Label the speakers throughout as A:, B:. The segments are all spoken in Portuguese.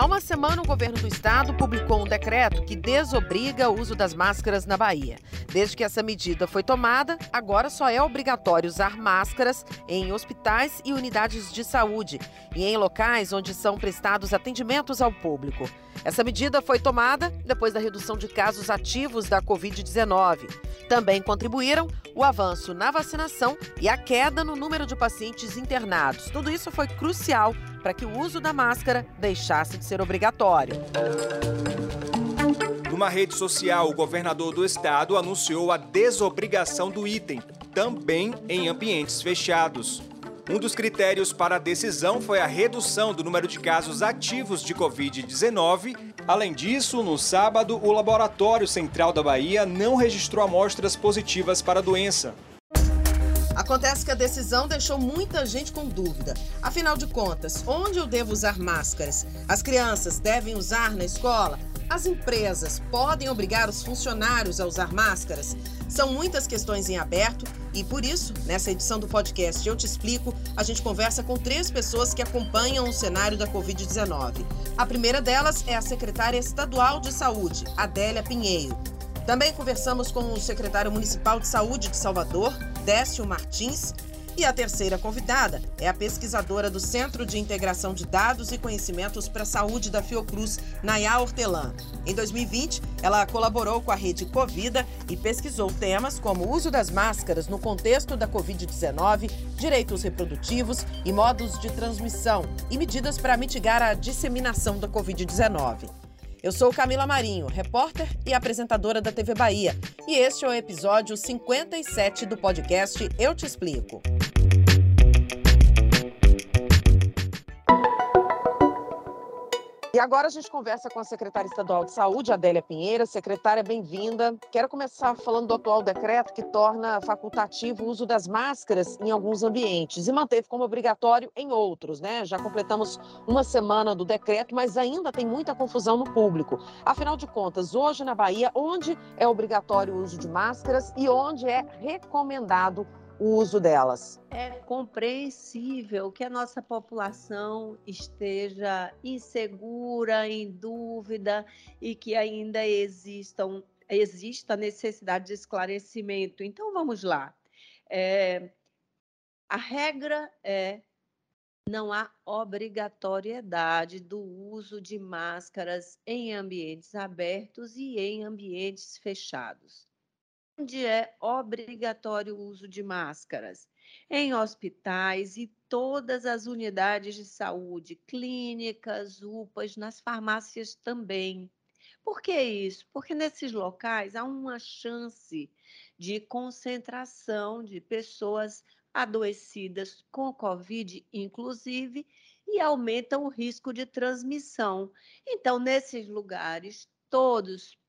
A: Há uma semana, o governo do estado publicou um decreto que desobriga o uso das máscaras na Bahia. Desde que essa medida foi tomada, agora só é obrigatório usar máscaras em hospitais e unidades de saúde e em locais onde são prestados atendimentos ao público. Essa medida foi tomada depois da redução de casos ativos da Covid-19. Também contribuíram o avanço na vacinação e a queda no número de pacientes internados. Tudo isso foi crucial para que o uso da máscara deixasse de ser obrigatório.
B: Numa rede social, o governador do estado anunciou a desobrigação do item, também em ambientes fechados. Um dos critérios para a decisão foi a redução do número de casos ativos de Covid-19. Além disso, no sábado, o Laboratório Central da Bahia não registrou amostras positivas para a doença.
A: Acontece que a decisão deixou muita gente com dúvida. Afinal de contas, onde eu devo usar máscaras? As crianças devem usar na escola? As empresas podem obrigar os funcionários a usar máscaras? São muitas questões em aberto e por isso, nessa edição do podcast Eu Te Explico, a gente conversa com três pessoas que acompanham o cenário da Covid-19. A primeira delas é a secretária estadual de saúde, Adélia Pinheiro. Também conversamos com o secretário municipal de saúde de Salvador, Décio Martins, e a terceira convidada é a pesquisadora do Centro de Integração de Dados e Conhecimentos para a Saúde da Fiocruz, Nayá Hortelã. Em 2020, ela colaborou com a rede Covida e pesquisou temas como o uso das máscaras no contexto da Covid-19, direitos reprodutivos e modos de transmissão e medidas para mitigar a disseminação da Covid-19. Eu sou Camila Marinho, repórter e apresentadora da TV Bahia, e este é o episódio 57 do podcast Eu Te Explico. E agora a gente conversa com a secretária estadual de saúde, Adélia Pinheira. Secretária, bem-vinda. Quero começar falando do atual decreto que torna facultativo o uso das máscaras em alguns ambientes e manteve como obrigatório em outros, né? Já completamos uma semana do decreto, mas ainda tem muita confusão no público. Afinal de contas, hoje na Bahia, onde é obrigatório o uso de máscaras e onde é recomendado o uso delas?
C: É compreensível que a nossa população esteja insegura, em dúvida e que ainda existam, exista necessidade de esclarecimento. Então, vamos lá. É, a regra é não há obrigatoriedade do uso de máscaras em ambientes abertos e em ambientes fechados onde é obrigatório o uso de máscaras? Em hospitais e todas as unidades de saúde, clínicas, UPAs, nas farmácias também. Por que isso? Porque nesses locais há uma chance de concentração de pessoas adoecidas com Covid, inclusive, e aumenta o risco de transmissão. Então, nesses lugares, todos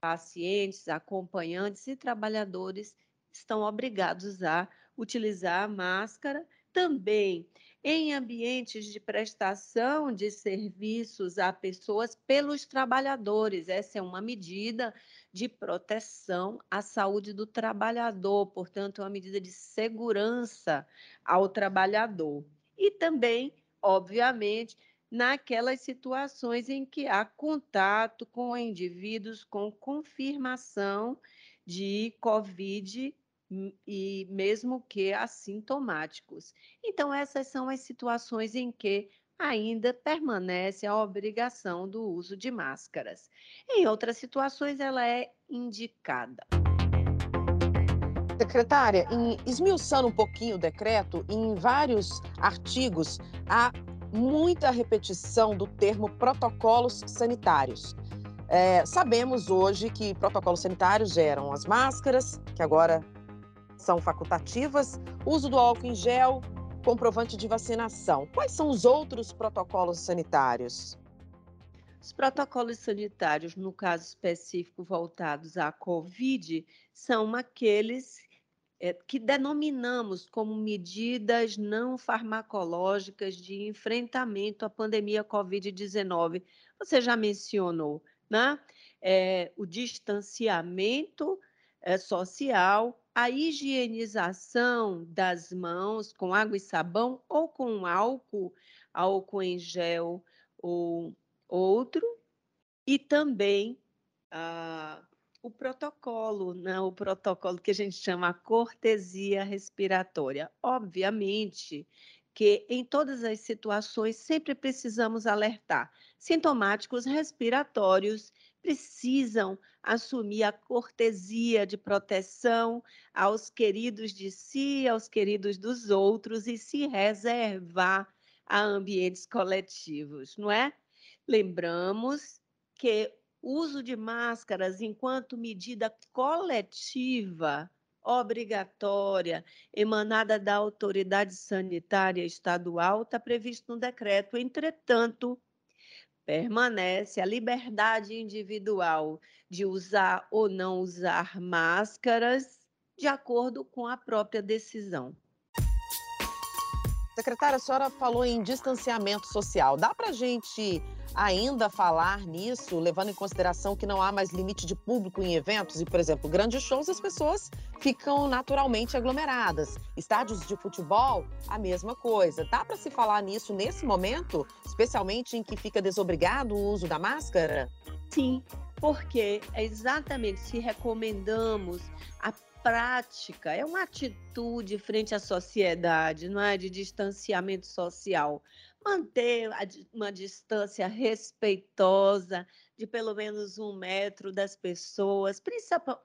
C: pacientes, acompanhantes e trabalhadores estão obrigados a utilizar a máscara também em ambientes de prestação de serviços a pessoas pelos trabalhadores. Essa é uma medida de proteção à saúde do trabalhador, portanto, é uma medida de segurança ao trabalhador. E também, obviamente, naquelas situações em que há contato com indivíduos com confirmação de Covid e mesmo que assintomáticos. Então, essas são as situações em que ainda permanece a obrigação do uso de máscaras. Em outras situações, ela é indicada.
A: Secretária, em, esmiuçando um pouquinho o decreto, em vários artigos há muita repetição do termo protocolos sanitários. É, sabemos hoje que protocolos sanitários geram as máscaras, que agora são facultativas, uso do álcool em gel, comprovante de vacinação. Quais são os outros protocolos sanitários?
C: Os protocolos sanitários, no caso específico voltados à Covid, são aqueles é, que denominamos como medidas não farmacológicas de enfrentamento à pandemia Covid-19. Você já mencionou, né? É, o distanciamento é, social, a higienização das mãos com água e sabão ou com álcool, álcool em gel ou outro, e também ah, o protocolo, né? o protocolo que a gente chama cortesia respiratória. Obviamente que em todas as situações sempre precisamos alertar. Sintomáticos respiratórios precisam assumir a cortesia de proteção aos queridos de si, aos queridos dos outros e se reservar a ambientes coletivos, não é? Lembramos que uso de máscaras enquanto medida coletiva obrigatória emanada da autoridade sanitária estadual está previsto no decreto. Entretanto, permanece a liberdade individual de usar ou não usar máscaras de acordo com a própria decisão.
A: Secretária, a senhora falou em distanciamento social. Dá para a gente ainda falar nisso, levando em consideração que não há mais limite de público em eventos e, por exemplo, grandes shows, as pessoas ficam naturalmente aglomeradas. Estádios de futebol, a mesma coisa. Dá para se falar nisso nesse momento, especialmente em que fica desobrigado o uso da máscara?
C: Sim, porque é exatamente se recomendamos a prática, é uma atitude frente à sociedade, não é? De distanciamento social manter uma distância respeitosa de pelo menos um metro das pessoas,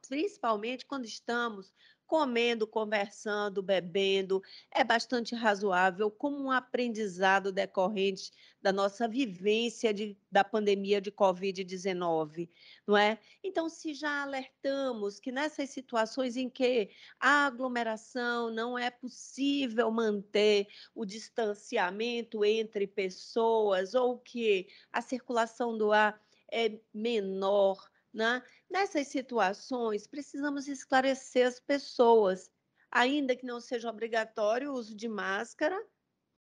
C: principalmente quando estamos comendo, conversando, bebendo, é bastante razoável como um aprendizado decorrente da nossa vivência de, da pandemia de Covid-19, não é? Então, se já alertamos que nessas situações em que a aglomeração não é possível manter o distanciamento entre pessoas ou que a circulação do ar é menor, né? Nessas situações, precisamos esclarecer as pessoas, ainda que não seja obrigatório o uso de máscara,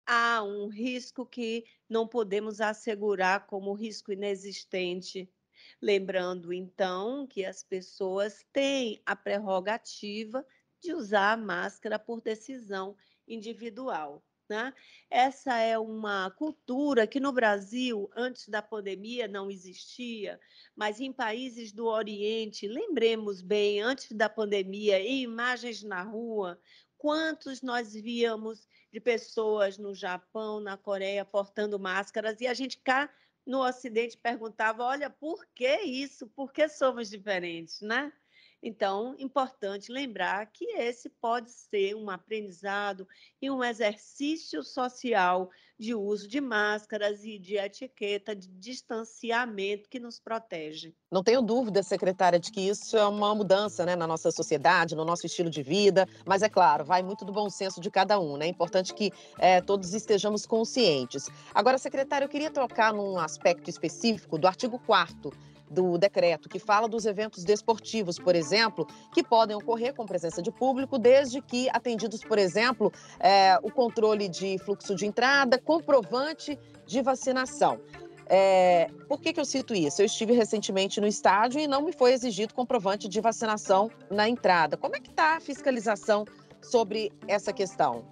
C: há um risco que não podemos assegurar como risco inexistente. Lembrando, então, que as pessoas têm a prerrogativa de usar a máscara por decisão individual. Né? Essa é uma cultura que no Brasil, antes da pandemia, não existia, mas em países do Oriente, lembremos bem, antes da pandemia, em imagens na rua, quantos nós víamos de pessoas no Japão, na Coreia, portando máscaras, e a gente cá no Ocidente perguntava: olha, por que isso? Por que somos diferentes, né? Então, importante lembrar que esse pode ser um aprendizado e um exercício social de uso de máscaras e de etiqueta de distanciamento que nos protege.
A: Não tenho dúvida, secretária, de que isso é uma mudança né, na nossa sociedade, no nosso estilo de vida, mas é claro, vai muito do bom senso de cada um, né? É importante que é, todos estejamos conscientes. Agora, secretária, eu queria tocar num aspecto específico do artigo 4 do decreto, que fala dos eventos desportivos, por exemplo, que podem ocorrer com presença de público, desde que atendidos, por exemplo, é, o controle de fluxo de entrada, comprovante de vacinação. É, por que, que eu cito isso? Eu estive recentemente no estádio e não me foi exigido comprovante de vacinação na entrada. Como é que está a fiscalização sobre essa questão?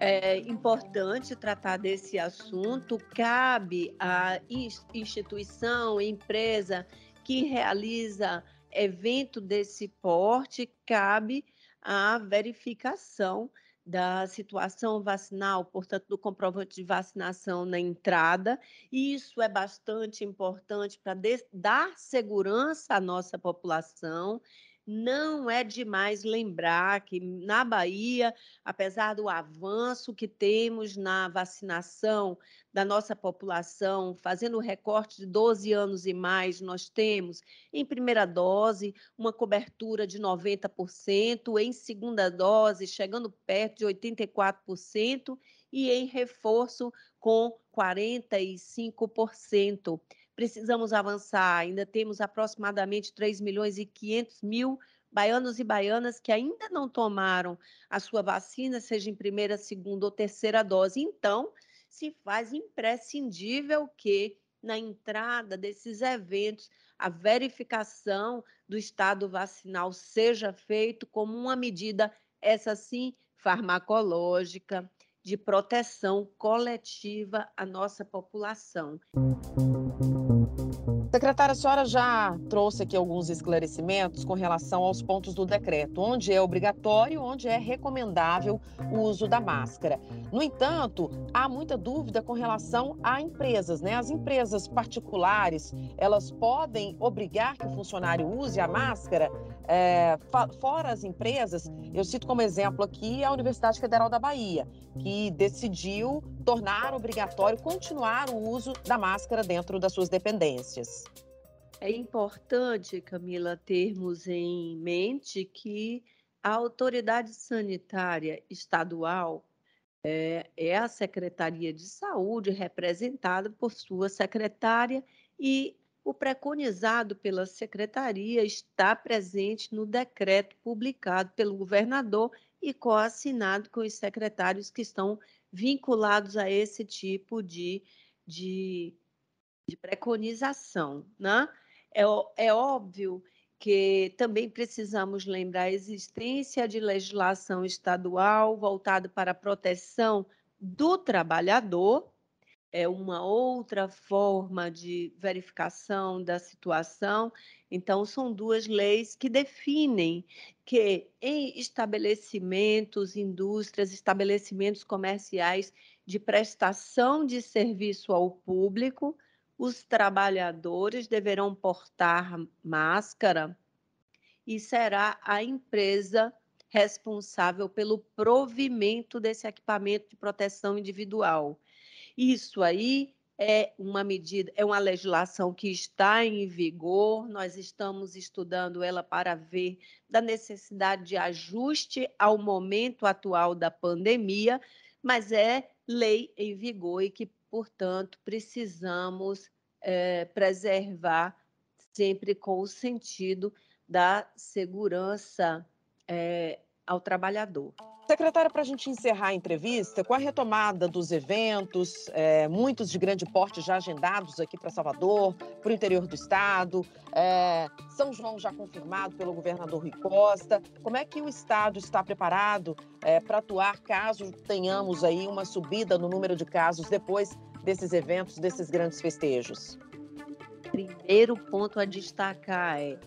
C: É importante tratar desse assunto. Cabe à instituição, empresa que realiza evento desse porte, cabe a verificação da situação vacinal, portanto, do comprovante de vacinação na entrada. Isso é bastante importante para dar segurança à nossa população não é demais lembrar que na Bahia, apesar do avanço que temos na vacinação da nossa população, fazendo o recorte de 12 anos e mais, nós temos em primeira dose uma cobertura de 90%, em segunda dose chegando perto de 84% e em reforço com 45% precisamos avançar. Ainda temos aproximadamente 3 milhões e 500 mil baianos e baianas que ainda não tomaram a sua vacina, seja em primeira, segunda ou terceira dose. Então, se faz imprescindível que na entrada desses eventos a verificação do estado vacinal seja feito como uma medida essa sim farmacológica de proteção coletiva à nossa população.
A: Secretária, a senhora já trouxe aqui alguns esclarecimentos com relação aos pontos do decreto, onde é obrigatório, onde é recomendável o uso da máscara. No entanto, há muita dúvida com relação a empresas, né? As empresas particulares, elas podem obrigar que o funcionário use a máscara? É, fora as empresas, eu cito como exemplo aqui a Universidade Federal da Bahia, que decidiu tornar obrigatório continuar o uso da máscara dentro das suas dependências.
C: É importante, Camila, termos em mente que a autoridade sanitária estadual é, é, a Secretaria de Saúde, representada por sua secretária, e o preconizado pela secretaria está presente no decreto publicado pelo governador e coassinado com os secretários que estão vinculados a esse tipo de, de, de preconização. Né? É, é óbvio que também precisamos lembrar a existência de legislação estadual voltada para a proteção do trabalhador, é uma outra forma de verificação da situação. Então, são duas leis que definem que em estabelecimentos, indústrias, estabelecimentos comerciais de prestação de serviço ao público, os trabalhadores deverão portar máscara e será a empresa responsável pelo provimento desse equipamento de proteção individual. Isso aí é uma medida, é uma legislação que está em vigor, nós estamos estudando ela para ver da necessidade de ajuste ao momento atual da pandemia, mas é lei em vigor e que, portanto, precisamos é, preservar sempre com o sentido da segurança é, ao trabalhador.
A: Secretária, para a gente encerrar a entrevista, com a retomada dos eventos, é, muitos de grande porte já agendados aqui para Salvador, para o interior do estado, é, São João já confirmado pelo governador Rui Costa, como é que o estado está preparado é, para atuar caso tenhamos aí uma subida no número de casos depois desses eventos, desses grandes festejos?
C: Primeiro ponto a destacar é: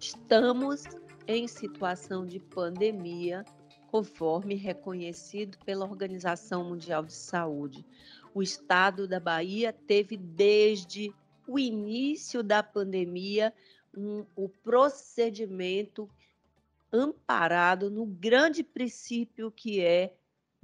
C: estamos em situação de pandemia conforme reconhecido pela Organização Mundial de Saúde. O estado da Bahia teve desde o início da pandemia um, o procedimento amparado no grande princípio que é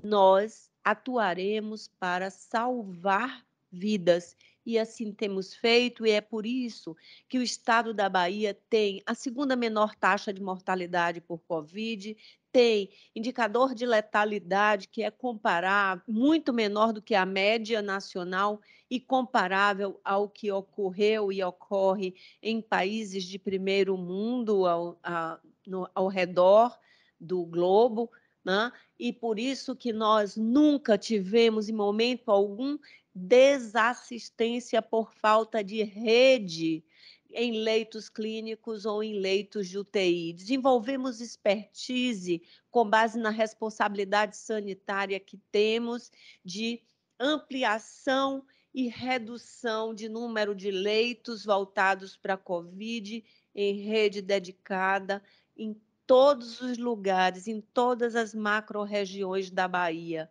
C: nós atuaremos para salvar vidas e assim temos feito, e é por isso que o estado da Bahia tem a segunda menor taxa de mortalidade por Covid, tem indicador de letalidade que é comparável, muito menor do que a média nacional e comparável ao que ocorreu e ocorre em países de primeiro mundo ao, a, no, ao redor do globo. Né? E por isso que nós nunca tivemos, em momento algum, desassistência por falta de rede em leitos clínicos ou em leitos de UTI. Desenvolvemos expertise com base na responsabilidade sanitária que temos de ampliação e redução de número de leitos voltados para a Covid em rede dedicada em todos os lugares, em todas as macro-regiões da Bahia.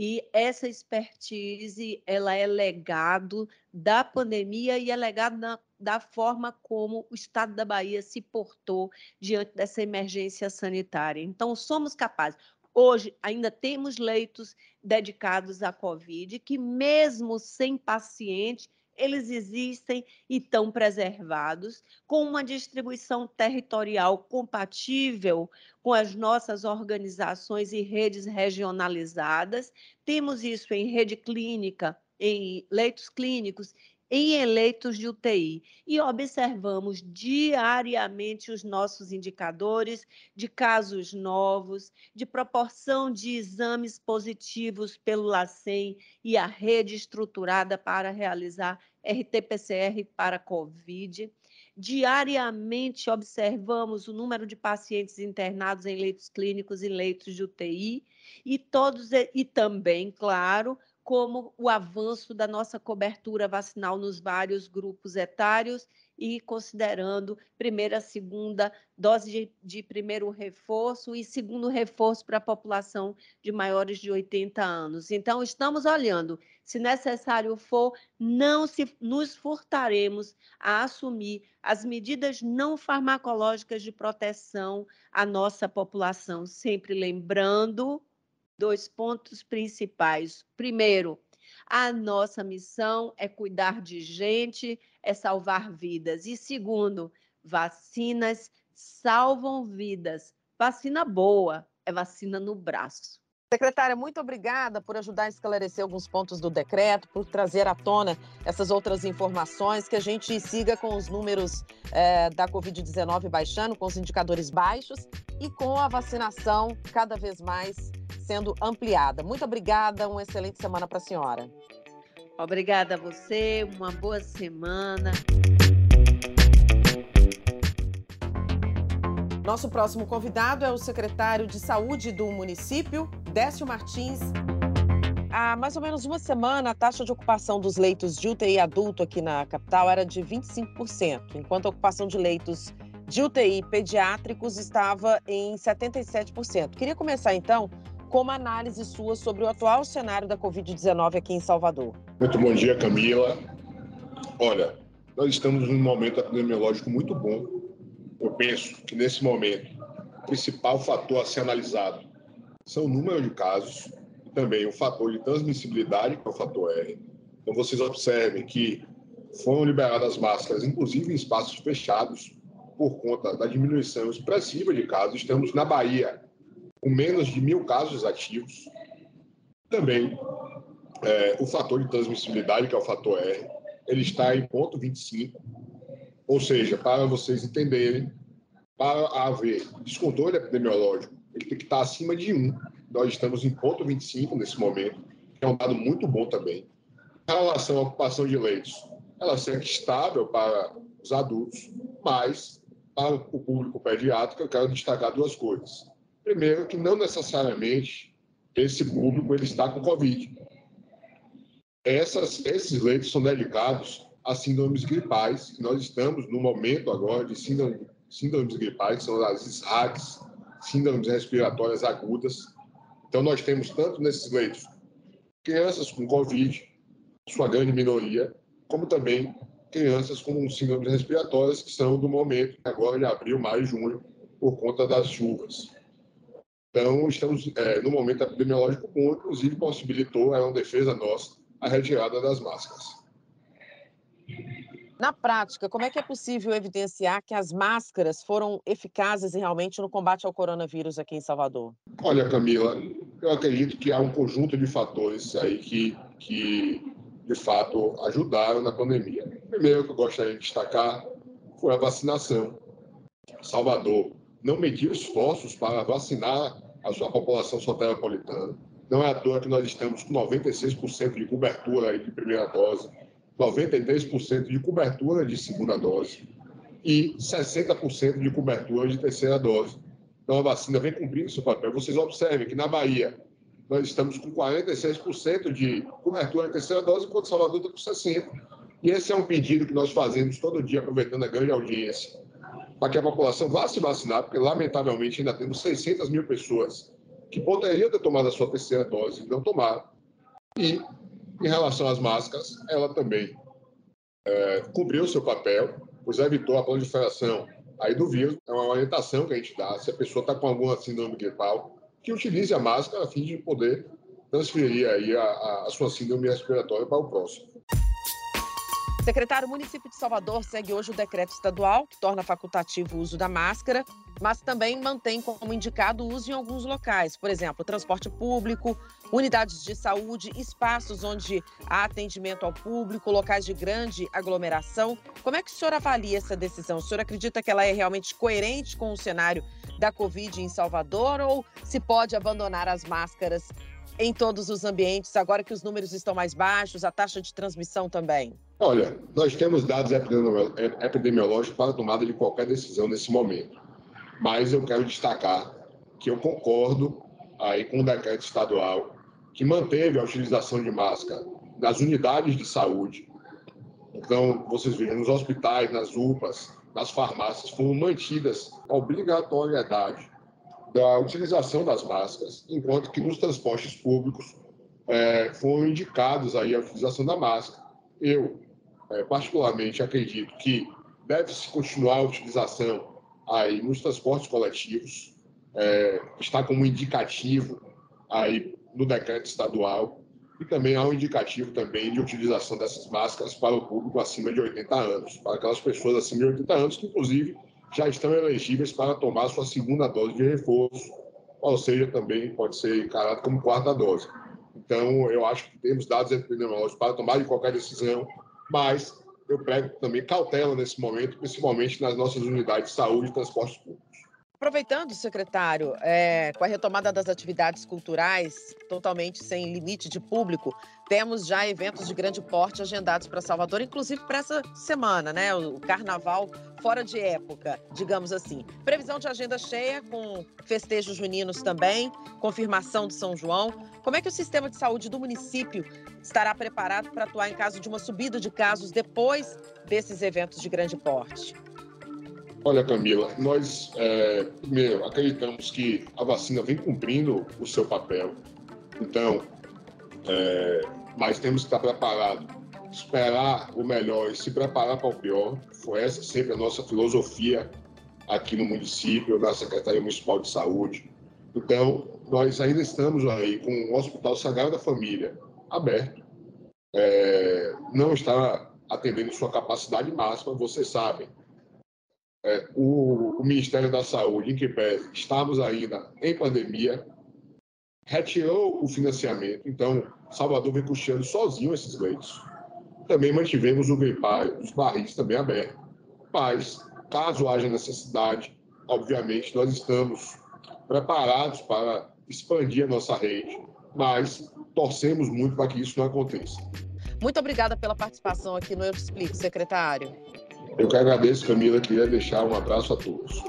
C: E essa expertise, ela é legado da pandemia e é legado na, da forma como o estado da Bahia se portou diante dessa emergência sanitária. Então, somos capazes. Hoje, ainda temos leitos dedicados à Covid, que mesmo sem paciente, eles existem e estão preservados, com uma distribuição territorial compatível com as nossas organizações e redes regionalizadas. Temos isso em rede clínica, em leitos clínicos em eleitos de UTI e observamos diariamente os nossos indicadores de casos novos, de proporção de exames positivos pelo LACEN e a rede estruturada para realizar RT-PCR para COVID. Diariamente observamos o número de pacientes internados em leitos clínicos e leitos de UTI e todos e também, claro, como o avanço da nossa cobertura vacinal nos vários grupos etários e considerando primeira, segunda dose de, de, primeiro reforço e segundo reforço para a população de maiores de 80 anos. Então, estamos olhando, se necessário for, não se, nos furtaremos a assumir as medidas não farmacológicas de proteção à nossa população, sempre lembrando dois pontos principais. Primeiro, a nossa missão é cuidar de gente, é salvar vidas. E segundo, vacinas salvam vidas. Vacina boa é vacina no braço.
A: Secretária, muito obrigada por ajudar a esclarecer alguns pontos do decreto, por trazer à tona essas outras informações, que a gente siga com os números é, da Covid-19 baixando, com os indicadores baixos e com a vacinação cada vez mais sendo ampliada. Muito obrigada, uma excelente semana para a senhora.
C: Obrigada a você, uma boa semana.
A: Nosso próximo convidado é o secretário de Saúde do município, Décio Martins. Há mais ou menos uma semana, a taxa de ocupação dos leitos de UTI adulto aqui na capital era de 25%, enquanto a ocupação de leitos de UTI pediátricos estava em 77%. Queria começar então com uma análise sua sobre o atual cenário da Covid-19 aqui em Salvador.
D: Muito bom dia, Camila. Olha, nós estamos num momento epidemiológico muito bom. Eu penso que nesse momento, o principal fator a ser analisado são o número de casos e também o fator de transmissibilidade, que é o fator R. Então, vocês observem que foram liberadas máscaras, inclusive em espaços fechados, por conta da diminuição expressiva de casos. Estamos na Bahia com menos de mil casos ativos. Também é, o fator de transmissibilidade, que é o fator R, ele está em ponto 25, ou seja, para vocês entenderem, para haver descontrole epidemiológico, ele tem que estar acima de 1. Nós estamos em ponto 25 nesse momento, que é um dado muito bom também. Em relação à ocupação de leitos, ela segue estável para os adultos, mas para o público pediátrico, eu quero destacar duas coisas. Primeiro, que não necessariamente esse público ele está com Covid. Essas, esses leitos são dedicados a síndromes gripais, nós estamos no momento agora de síndrome, síndromes gripais, que são as SRAGs, síndromes respiratórias agudas. Então, nós temos tanto nesses leitos crianças com Covid, sua grande minoria, como também crianças com síndromes respiratórias, que são do momento agora de abril, maio e junho, por conta das chuvas. Então, estamos é, no momento epidemiológico bom, inclusive possibilitou, é uma defesa nossa, a retirada das máscaras.
A: Na prática, como é que é possível evidenciar que as máscaras foram eficazes realmente no combate ao coronavírus aqui em Salvador?
D: Olha, Camila, eu acredito que há um conjunto de fatores aí que, que de fato, ajudaram na pandemia. Primeiro que eu gostaria de destacar foi a vacinação. Salvador não mediu esforços para vacinar a sua população soteropolitana. Não é à toa que nós estamos com 96% de cobertura de primeira dose, 93% de cobertura de segunda dose e 60% de cobertura de terceira dose. Então a vacina vem cumprindo seu papel. Vocês observem que na Bahia nós estamos com 46% de cobertura de terceira dose, enquanto Salvador está com 60%. E esse é um pedido que nós fazemos todo dia, aproveitando a grande audiência para que a população vá se vacinar, porque lamentavelmente ainda temos 600 mil pessoas que poderiam ter tomado a sua terceira dose e não tomaram. E, em relação às máscaras, ela também é, cumpriu o seu papel, pois evitou a proliferação aí do vírus. É uma orientação que a gente dá, se a pessoa está com alguma síndrome gripal, que utilize a máscara a fim de poder transferir aí a, a, a sua síndrome respiratória para o próximo.
A: Secretário, o município de Salvador segue hoje o decreto estadual que torna facultativo o uso da máscara, mas também mantém como indicado o uso em alguns locais, por exemplo, transporte público, unidades de saúde, espaços onde há atendimento ao público, locais de grande aglomeração. Como é que o senhor avalia essa decisão? O senhor acredita que ela é realmente coerente com o cenário da Covid em Salvador ou se pode abandonar as máscaras em todos os ambientes, agora que os números estão mais baixos, a taxa de transmissão também?
D: Olha, nós temos dados epidemiológicos para a tomada de qualquer decisão nesse momento. Mas eu quero destacar que eu concordo aí com o decreto estadual que manteve a utilização de máscara nas unidades de saúde. Então, vocês vejam, nos hospitais, nas UPAs, nas farmácias, foram mantidas a obrigatoriedade da utilização das máscaras, enquanto que nos transportes públicos é, foram indicados aí a utilização da máscara. Eu, é, particularmente, acredito que deve-se continuar a utilização aí nos transportes coletivos, é, está como indicativo aí no decreto estadual e também há um indicativo também de utilização dessas máscaras para o público acima de 80 anos, para aquelas pessoas acima de 80 anos que, inclusive, já estão elegíveis para tomar sua segunda dose de reforço, ou seja, também pode ser encarado como quarta dose. Então, eu acho que temos dados epidemiológicos para tomar de qualquer decisão, mas eu prego também cautela nesse momento, principalmente nas nossas unidades de saúde e transportes públicos.
A: Aproveitando, secretário, é, com a retomada das atividades culturais totalmente sem limite de público, temos já eventos de grande porte agendados para Salvador, inclusive para essa semana, né? O carnaval fora de época, digamos assim. Previsão de agenda cheia, com festejos juninos também, confirmação de São João. Como é que o sistema de saúde do município estará preparado para atuar em caso de uma subida de casos depois desses eventos de grande porte?
D: Olha, Camila, nós, é, primeiro, acreditamos que a vacina vem cumprindo o seu papel. Então, é, mas temos que estar preparados, esperar o melhor e se preparar para o pior. Foi essa sempre a nossa filosofia aqui no município, na Secretaria Municipal de Saúde. Então, nós ainda estamos aí com o Hospital Sagrado da Família aberto. É, não está atendendo sua capacidade máxima, vocês sabem é, o, o, Ministério da Saúde, em que pese estamos ainda em pandemia, retirou o financiamento, então Salvador vem custeando sozinho esses leitos. Também mantivemos o gripário, os barris também abertos. Mas, caso haja necessidade, obviamente nós estamos preparados para expandir a nossa rede, mas torcemos muito para que isso não aconteça.
A: Muito obrigada pela participação aqui no Eu Explico, secretário.
D: Eu que agradeço, Camila, queria deixar um abraço a todos.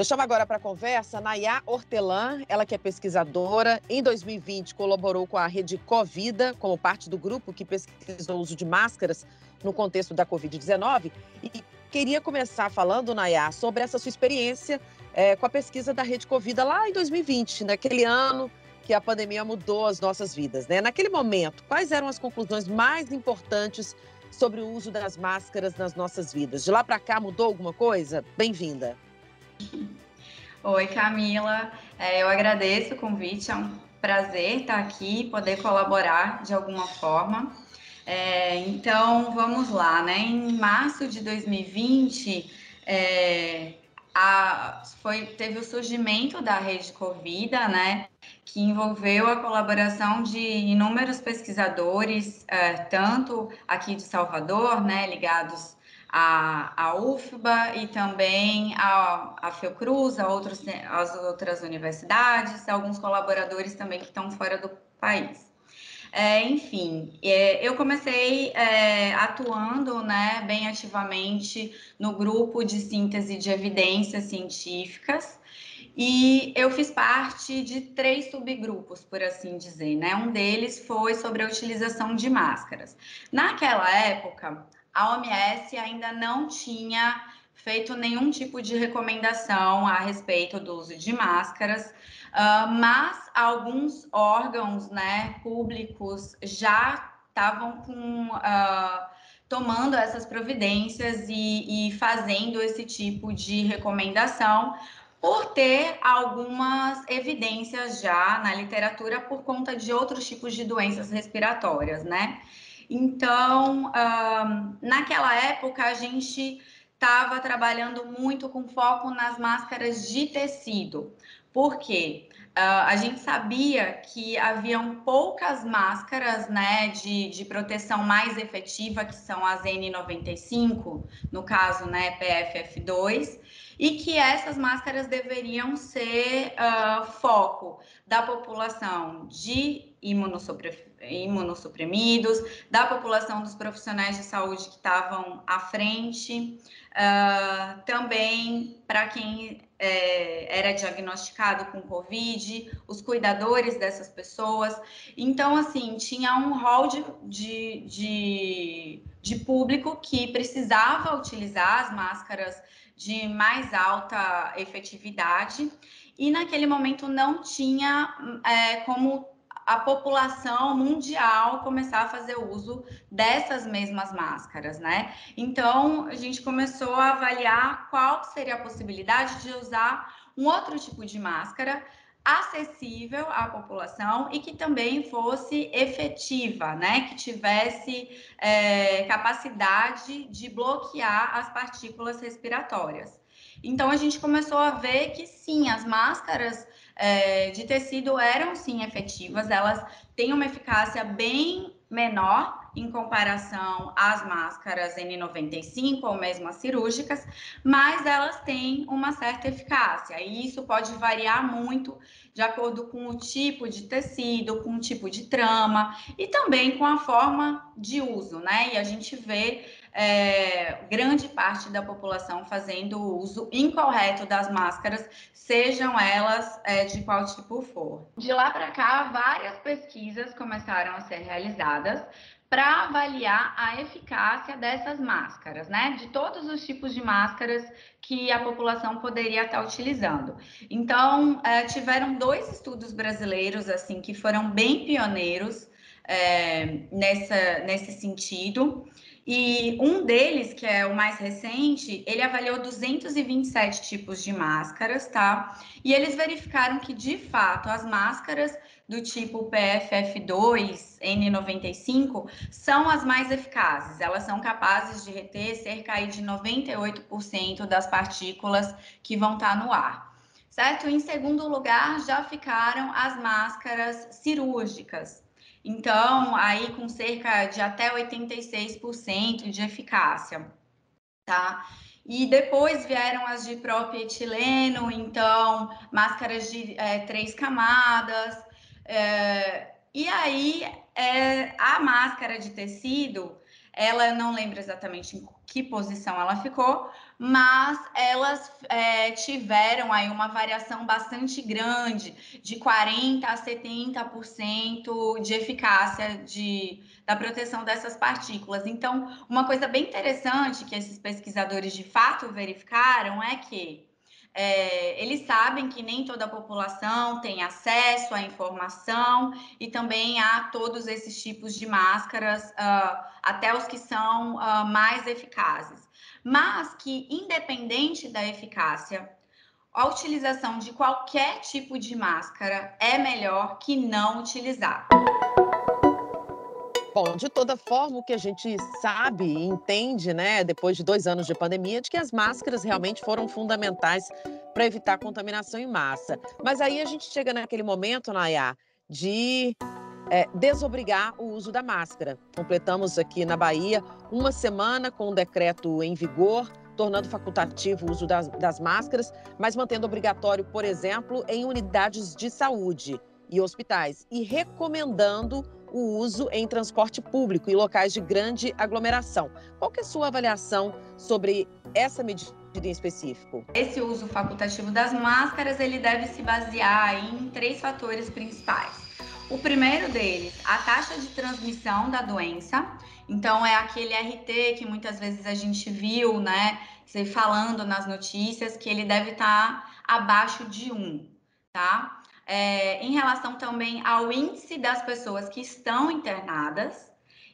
A: Eu chamo agora para a conversa Nayá Hortelã, ela que é pesquisadora. Em 2020, colaborou com a Rede Covida, como parte do grupo que pesquisou o uso de máscaras no contexto da Covid-19. E queria começar falando, Nayá, sobre essa sua experiência é, com a pesquisa da Rede Covida lá em 2020, naquele ano que a pandemia mudou as nossas vidas, né? Naquele momento, quais eram as conclusões mais importantes sobre o uso das máscaras nas nossas vidas? De lá para cá mudou alguma coisa? Bem-vinda.
E: Oi, Camila. É, eu agradeço o convite. É um prazer estar aqui, poder colaborar de alguma forma. É, então, vamos lá, né? Em março de 2020, é, a, foi, teve o surgimento da rede Covida, né? que envolveu a colaboração de inúmeros pesquisadores, é, tanto aqui de Salvador, né, ligados à, à UFBA e também à, à Fiocruz, a outros, às outras universidades, alguns colaboradores também que estão fora do país. É, enfim, é, eu comecei é, atuando né, bem ativamente no grupo de síntese de evidências científicas, e eu fiz parte de três subgrupos, por assim dizer, né? Um deles foi sobre a utilização de máscaras. Naquela época, a OMS ainda não tinha feito nenhum tipo de recomendação a respeito do uso de máscaras, uh, mas alguns órgãos né, públicos já estavam com. Uh, tomando essas providências e, e fazendo esse tipo de recomendação, por ter algumas evidências já na literatura por conta de outros tipos de doenças respiratórias, né? Então, um, naquela época, a gente estava trabalhando muito com foco nas máscaras de tecido. Por quê? Uh, a gente sabia que haviam poucas máscaras né, de, de proteção mais efetiva, que são as N95, no caso, né, PFF2, e que essas máscaras deveriam ser uh, foco da população de imunossuprimidos, da população dos profissionais de saúde que estavam à frente, uh, também para quem é, era diagnosticado com Covid, os cuidadores dessas pessoas. Então, assim, tinha um rol de, de, de, de público que precisava utilizar as máscaras de mais alta efetividade e naquele momento não tinha é, como a população mundial começar a fazer uso dessas mesmas máscaras, né? Então, a gente começou a avaliar qual seria a possibilidade de usar um outro tipo de máscara acessível à população e que também fosse efetiva, né? Que tivesse é, capacidade de bloquear as partículas respiratórias. Então a gente começou a ver que sim, as máscaras é, de tecido eram sim efetivas, elas têm uma eficácia bem menor em comparação às máscaras N95 ou mesmo as cirúrgicas, mas elas têm uma certa eficácia e isso pode variar muito de acordo com o tipo de tecido, com o tipo de trama e também com a forma de uso, né? E a gente vê é, grande parte da população fazendo uso incorreto das máscaras, sejam elas é, de qual tipo for. De lá para cá, várias pesquisas começaram a ser realizadas para avaliar a eficácia dessas máscaras, né? De todos os tipos de máscaras que a população poderia estar utilizando. Então, é, tiveram dois estudos brasileiros, assim, que foram bem pioneiros é, nessa, nesse sentido. E um deles, que é o mais recente, ele avaliou 227 tipos de máscaras, tá? E eles verificaram que, de fato, as máscaras do tipo PFF2, N95, são as mais eficazes. Elas são capazes de reter cerca de 98% das partículas que vão estar no ar. Certo? Em segundo lugar, já ficaram as máscaras cirúrgicas. Então, aí com cerca de até 86% de eficácia, tá? E depois vieram as de próprio etileno, então, máscaras de é, três camadas. É, e aí, é, a máscara de tecido, ela não lembro exatamente em que posição ela ficou, mas elas é, tiveram aí uma variação bastante grande, de 40% a 70% de eficácia de, da proteção dessas partículas. Então, uma coisa bem interessante que esses pesquisadores de fato verificaram é que é, eles sabem que nem toda a população tem acesso à informação e também a todos esses tipos de máscaras, uh, até os que são uh, mais eficazes. Mas que, independente da eficácia, a utilização de qualquer tipo de máscara é melhor que não utilizar.
A: Bom, de toda forma, o que a gente sabe e entende, né, depois de dois anos de pandemia, é de que as máscaras realmente foram fundamentais para evitar contaminação em massa. Mas aí a gente chega naquele momento, Nayá, de é, desobrigar o uso da máscara. Completamos aqui na Bahia uma semana com o um decreto em vigor, tornando facultativo o uso das, das máscaras, mas mantendo obrigatório, por exemplo, em unidades de saúde e hospitais, e recomendando o uso em transporte público e locais de grande aglomeração. Qual é a sua avaliação sobre essa medida em específico?
E: Esse uso facultativo das máscaras, ele deve se basear em três fatores principais. O primeiro deles, a taxa de transmissão da doença. Então, é aquele RT que muitas vezes a gente viu, né, falando nas notícias, que ele deve estar abaixo de 1, tá? É, em relação também ao índice das pessoas que estão internadas.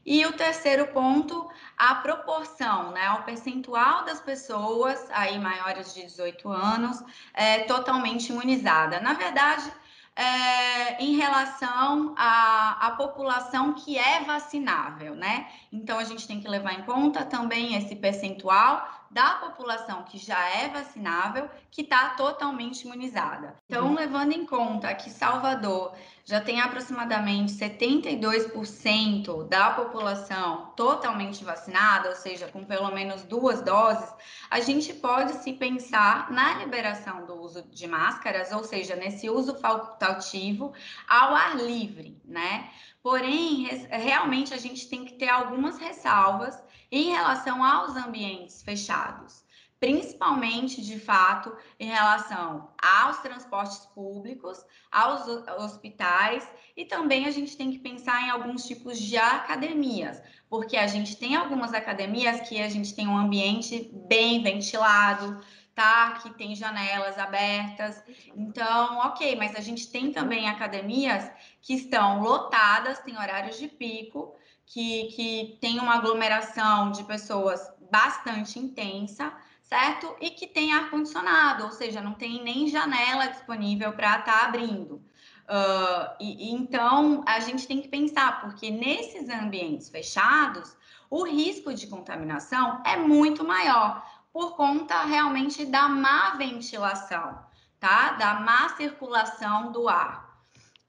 E: E o terceiro ponto, a proporção, né, o percentual das pessoas aí maiores de 18 anos é, totalmente imunizada. Na verdade, é, em relação à, à população que é vacinável, né? Então a gente tem que levar em conta também esse percentual da população que já é vacinável que está totalmente imunizada. Então, uhum. levando em conta que Salvador já tem aproximadamente 72% da população totalmente vacinada, ou seja, com pelo menos duas doses, a gente pode se pensar na liberação do uso de máscaras, ou seja, nesse uso facultativo ao ar livre, né? Porém, realmente a gente tem que ter algumas ressalvas em relação aos ambientes fechados principalmente de fato em relação aos transportes públicos, aos hospitais e também a gente tem que pensar em alguns tipos de academias, porque a gente tem algumas academias que a gente tem um ambiente bem ventilado, tá? Que tem janelas abertas. Então, ok, mas a gente tem também academias que estão lotadas, tem horários de pico, que, que tem uma aglomeração de pessoas bastante intensa certo? E que tem ar-condicionado, ou seja, não tem nem janela disponível para estar tá abrindo. Uh, e, e, então a gente tem que pensar, porque nesses ambientes fechados, o risco de contaminação é muito maior, por conta realmente da má ventilação, tá? Da má circulação do ar.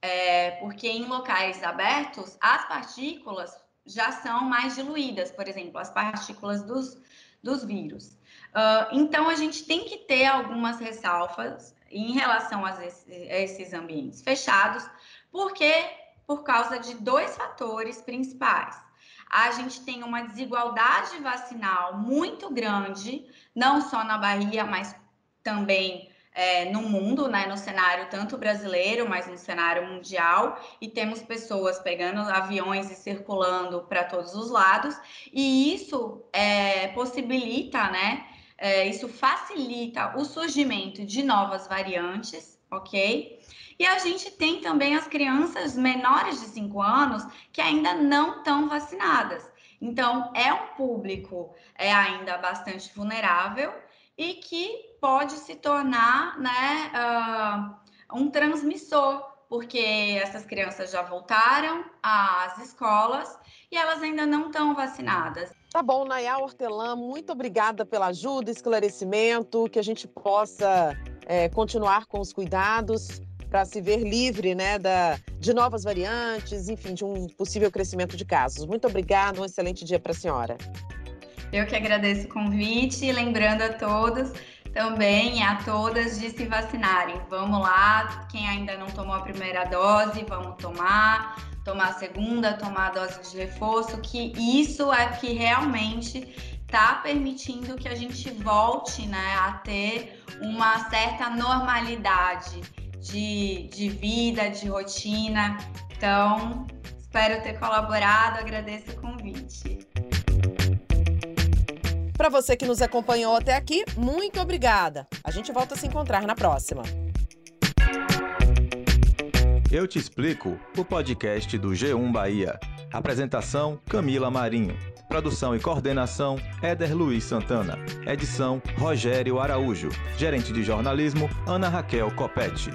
E: É, porque em locais abertos, as partículas já são mais diluídas, por exemplo, as partículas dos, dos vírus. Uh, então, a gente tem que ter algumas ressalvas em relação a, esse, a esses ambientes fechados, porque por causa de dois fatores principais. A gente tem uma desigualdade vacinal muito grande, não só na Bahia, mas também é, no mundo, né, no cenário tanto brasileiro, mas no cenário mundial, e temos pessoas pegando aviões e circulando para todos os lados, e isso é, possibilita, né, é, isso facilita o surgimento de novas variantes, ok? E a gente tem também as crianças menores de 5 anos que ainda não estão vacinadas. Então, é um público é, ainda bastante vulnerável e que pode se tornar né, uh, um transmissor, porque essas crianças já voltaram às escolas e elas ainda não estão vacinadas.
A: Tá bom, Nayá Hortelã, muito obrigada pela ajuda, esclarecimento, que a gente possa é, continuar com os cuidados para se ver livre né, da, de novas variantes, enfim, de um possível crescimento de casos. Muito obrigada, um excelente dia para a senhora.
E: Eu que agradeço o convite, lembrando a todos também a todas de se vacinarem. Vamos lá, quem ainda não tomou a primeira dose, vamos tomar tomar a segunda, tomar a dose de reforço, que isso é que realmente está permitindo que a gente volte né, a ter uma certa normalidade de, de vida, de rotina. Então, espero ter colaborado, agradeço o convite.
A: Para você que nos acompanhou até aqui, muito obrigada. A gente volta a se encontrar na próxima.
F: Eu Te Explico, o podcast do G1 Bahia. Apresentação: Camila Marinho. Produção e coordenação: Éder Luiz Santana. Edição: Rogério Araújo. Gerente de jornalismo: Ana Raquel Copete.